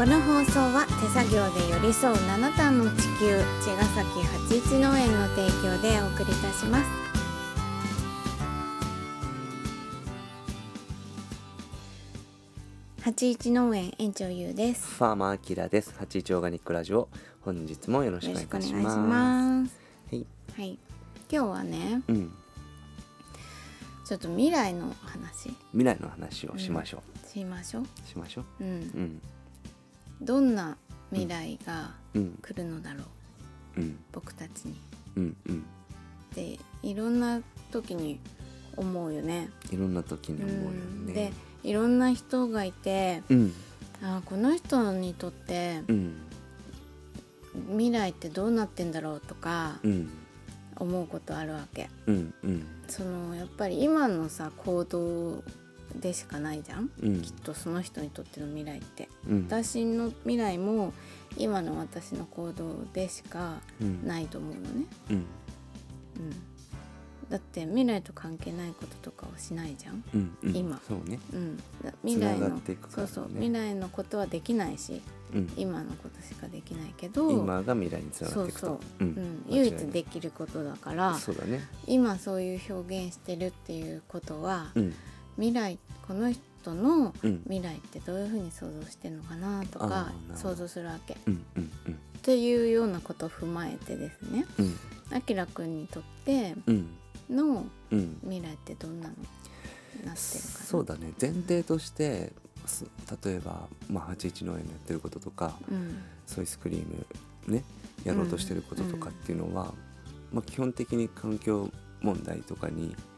この放送は手作業で寄り添う七段の地球茅ヶ崎八一農園の提供でお送りいたします八一農園園長ゆうですファーマーアキラです。八一オーガニックラジオ。本日もよろしくお願いいします。はい。はい今日はねうん。ちょっと未来の話未来の話をしましょしましょうう。しましょう。うんうん。どんな未来がうん。来るのだろう？うん。僕たちにうん。うん。っていろんな時に思うよね。いろんな時に思うようんでね。いろんな人がいてうん。あーこの人にとってうん。未来ってどうなってんだろうとかうん。思うことあるわけ。うん。うん。そのやっぱり今のさ行動でしかないじゃんうんきっとその人にとっての未来って。うん。私の未来も今の私の行動でしかうん。ないと思うのね。うん。うん、だって未来と関係ないこととかをしないじゃん。うん。うん。今そうね。うん、だ未来のねそうそう未来のことはできないしうん。今のことしかできないけど今が未来につながっていくと。そうそう、うん唯一できることだからそうだね。今そういう表現してるっていうことは、うん。未来この人のうん。未来ってどういうふうに想像してるのかなとか想像するわけ。っうん。うん。うん。ていうようなことを踏まえてですねうん。あきらくんにとってうん。のうん。未来ってどんなのなってるかなそうだね前提としてす例えば、まあ、81農園のやってることとかうんソイスクリームねやろうとしてることとかっていうのは、まあ、基本的に環境問題とかにうん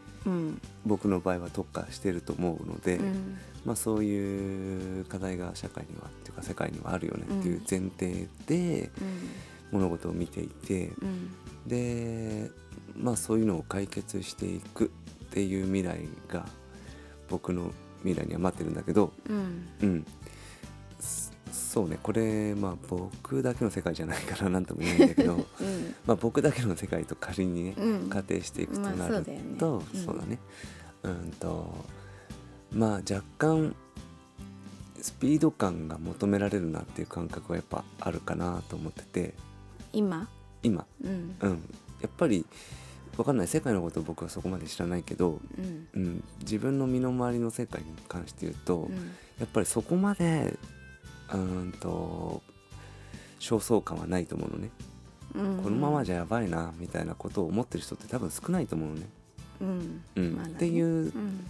僕の場合は特化してると思うので、うん。まあ、そういう課題が社会にはっていうか世界にはあるよねっていう前提でうん。物事を見ていて、うん。でまあそういうのを解決していくっていう未来が僕の未来には待ってるんだけど、うん。うん、そそうねこれまあ僕だけの世界じゃないから何とも言えないんだけど うん。まあ僕だけの世界と仮にねうん。仮定していくとまあなると、うん。そうだね。うんとまあ若干スピード感が求められるなっていう感覚はやっぱあるかなと思ってて。今？今、うん。うん、やっぱりわかんない。世界のことを僕はそこまで知らないけど、うん。うん、自分の身の回りの世界に関して言うと、うん。やっぱりそこまでうーんと焦燥感はないと思うのね、うん。このままじゃやばいなみたいなことを思ってる人って多分少ないと思うのね。うん。うん。まだね。っていううん。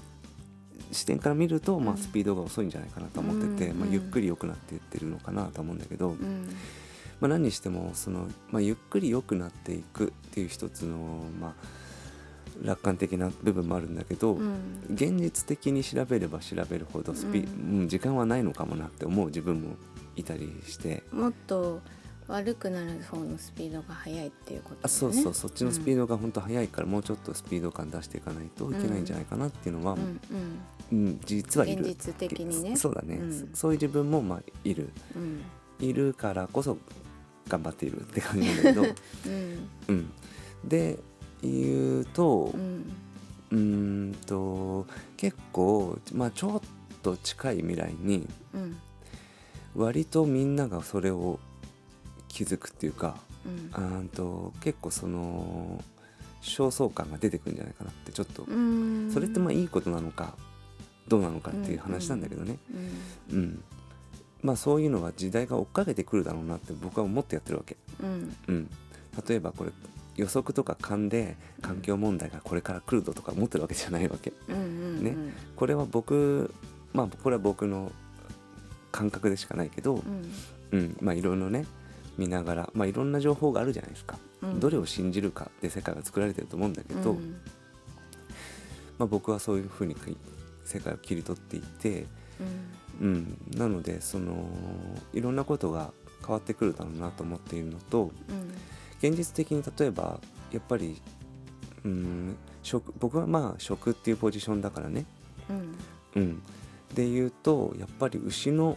視点から見ると、まあ、うん。スピードが遅いんじゃないかなと思ってて、まあ、うん。うんゆっくり良くなっていってるのかなと思うんだけど、うん。まあ、何にしてもその、まあ、ゆっくり良くなっていくっていう一つの、まあ、楽観的な部分もあるんだけど、うん。現実的に調べれば調べるほどスピ、ううん時間はないのかもなって思う自分もいたりして。もっと悪くなる方のスピードが速いっていうことだね。あそうそうそっちのスピードが本当速いから、もうちょっとスピード感出していかないといけないんじゃないかなっていうのは、ううん。んうん実はいる。現実的にね。そうだね、うん。そそういう自分もまあいる。うん。いるからこそ頑張っているって感じなんだけど、うん。うん、で言うとうん。んと結構まあちょっと近い未来にうん。割とみんながそれを気づくっていうかうん。と結構その焦燥感が出てくるんじゃないかなってちょっと、うん。それってまあいいことなのかどうなのかっていう話なんだけどね、うん。うん。まあそういうのは時代が追っかけてくるだろうなって僕は思ってやってるわけ、うん。うん、例えばこれ予測とか勘で環境問題がこれから来るぞとか思ってるわけじゃないわけ。うんうんね。これは僕まあこれは僕の感覚でしかないけど、うん。うん、まあいろいろね見ながら、まあ、いろんな情報があるじゃないですか、うん。どれを信じるかで世界は作られてると思うんだけど、うん。まあ、僕はそういうふうに世界を切り取っていて、うん。うん、なのでそのいろんなことが変わってくるだろうなと思っているのとうん現実的に例えばやっぱり、うん、食僕はまあ食っていうポジションだからね、うん。うん、で言うとやっぱり牛の、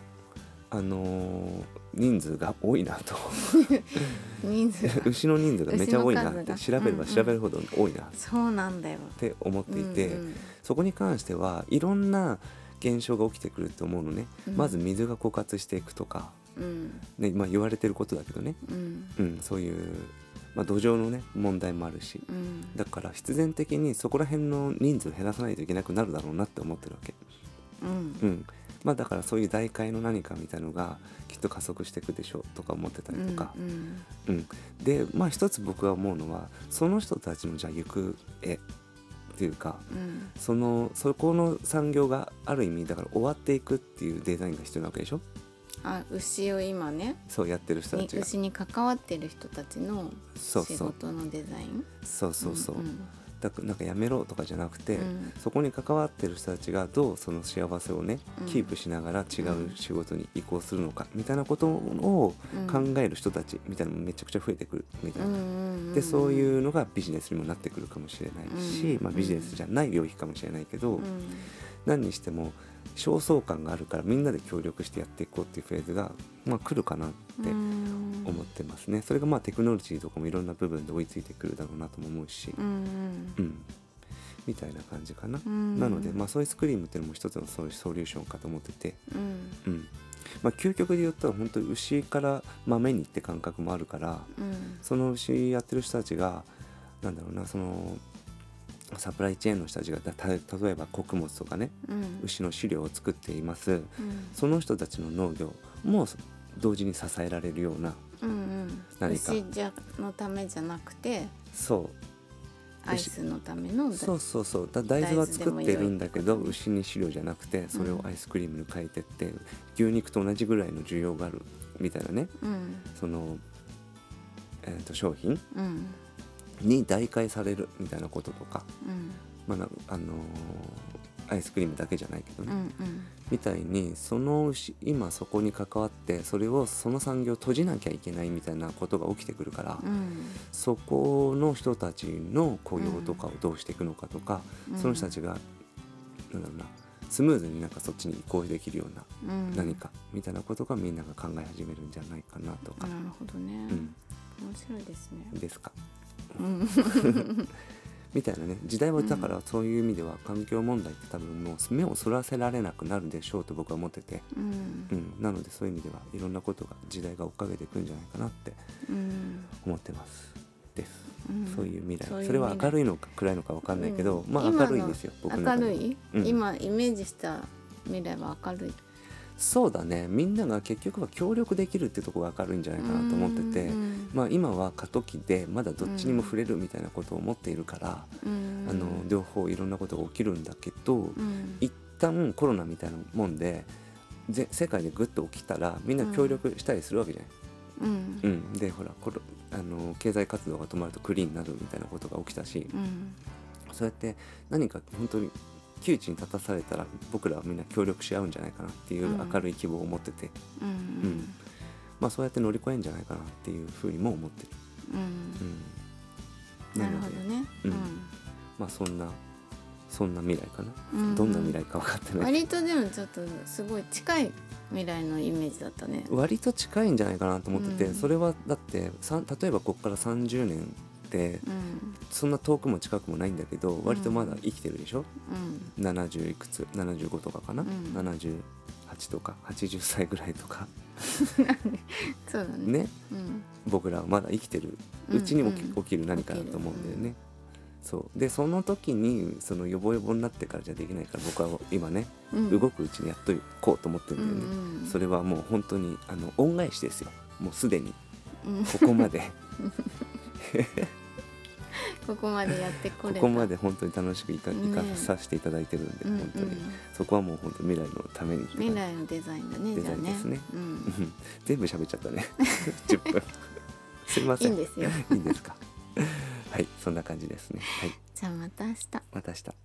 あのー人数が多いなと。人数が。牛の人数がめちゃ多いなって調べれば調べるほど多いな。っそうなんだよ。て思っていて、うん。そこに関してはいろんな現象が起きてくると思うのね、うん。まず水が枯渇していくとかうん。ねまあ、言われてることだけどね、うん。うん、そういう、まあ、土壌のね問題もあるし。うん。だから必然的にそこら辺の人数減らさないといけなくなるだろうなって思ってるわけ。うん。うん。まあ、だからそういう大会の何かみたいのがきっと加速していくでしょうとか思ってたりとか、うんうん。でまあ一つ僕が思うのはその人たちのじゃあ行く絵っていうかうん。そのそこの産業がある意味だから終わっていくっていうデザインが必要なわけでしょあ牛を今ねそうやってる人たにちが。牛に関わってる人たちの仕事のデザイン？そうそうそう、んだからなんかやめろとかじゃなくて、うん。そこに関わってる人たちがどうその幸せをね、うん。キープしながら違う仕事に移行するのかみたいなことをうん。考える人たちみたいなのもめちゃくちゃ増えてくるみたいな、うんうんうんでそういうのがビジネスにもなってくるかもしれないし、うん。まあ、ビジネスじゃない領域かもしれないけど、うん。何にしても焦燥感があるからみんなで協力してやっていこうっていうフェーズが、まあ、来るかなってうん。思ってますね。それがまあテクノロジーとかもいろんな部分で追いついてくるだろうなとも思うし、うんうん、みたいな感じかな。うん。なので、まあ、ソイスクリームっていうのも一つのそういうソリューションかと思ってて、うん。うん。まあ、究極で言ったら本当に牛から豆にって感覚もあるからうん。その牛やってる人たちがなんだろうなそのサプライチェーンの人たちが例えば穀物とかねうん。牛の飼料を作っています。うん。その人たちの農業も同時に支えられるようなうんうん。何か。牛じゃのためじゃなくてそう。アイスのためのそうそうそう。だ大豆は作ってるんだけど牛に飼料じゃなくてそれをアイスクリームに変えてって、牛肉と同じぐらいの需要があるみたいなね。うん。その、えー、と商品。うんに代替されるみたいなこととか、うん。まあなあのーアイスクリームだけじゃないけどね、うんうん。みたいにその牛今そこに関わってそれをその産業を閉じなきゃいけないみたいなことが起きてくるから、うん。そこの人たちの雇用とかをどうしていくのかとか、うん。その人たちがなんだろうなスムーズになんかそっちに移行できるようなうん。何かみたいなことがみんなが考え始めるんじゃないかなとか、なるほどね。うん、面白いですね。ですか。うん。みたいなね。時代はだからそういう意味では環境問題って多分もう目をそらせられなくなるでしょうと僕は思ってて、うん。うん、なのでそういう意味ではいろんなことが時代が追っかけていくんじゃないかなってうん思ってます。です、うん。そういう未来。それは明るいのか暗いのか分かんないけど、うん。まあ明るいですよ僕の明るいうん。今イメージした未来は明るいそうだね。みんなが結局は協力できるってとこが明るいんじゃないかなと思ってて、うん。まあ、今は過渡期でまだどっちにも触れるみたいなことを思っているから、うん。あの両方いろんなことが起きるんだけど、うん。一旦コロナみたいなもんでぜ世界でグッと起きたらみんな協力したりするわけじゃない。うん。うん。でほらコロあの経済活動が止まるとクリーンになるみたいなことが起きたし、うん。そうやって何か本当に窮地に立たされたら僕らはみんな協力し合うんじゃないかなっていううん。明るい希望を持ってて、うんうんまあ、そうやって乗り越えるんじゃないかなっていうふうにも思ってる。うん。うん、なるほどね。うん。まあそんなそんな未来かな、うんどんな未来か分かってない割とでもちょっとすごい近い未来のイメージだったね。割と近いんじゃないかなと思ってて、うん。それはだってさ例えばここから30年うんそんな遠くも近くもないんだけど割とまだ生きてるでしょ、うん。70いくつ？75とかかな、うん。78とか？80歳ぐらいとか？そうだね。ね？うん。僕らはまだ生きてる。うちに起き,、うん起きる何かだと思うんだよね。そう。でその時にそのヨボヨボになってからじゃできないから僕は今ね、うん。動くうちにやっとこうと思ってるんだよね。うんうん。それはもう本当にあの恩返しですよ。もうすでに。うん。ここまで ここまでやってこれた。ここまで本当に楽しくいか,、ね。いかさせていただいてるんで、うん本当に。うんそこはもう本当未来のために未来のデザインだねデザインですね。うんうん。全部喋っちゃったね。10分。すいません。いいんですよ。いいですか。はいそんな感じですね。はい。じゃあまた明日。また明日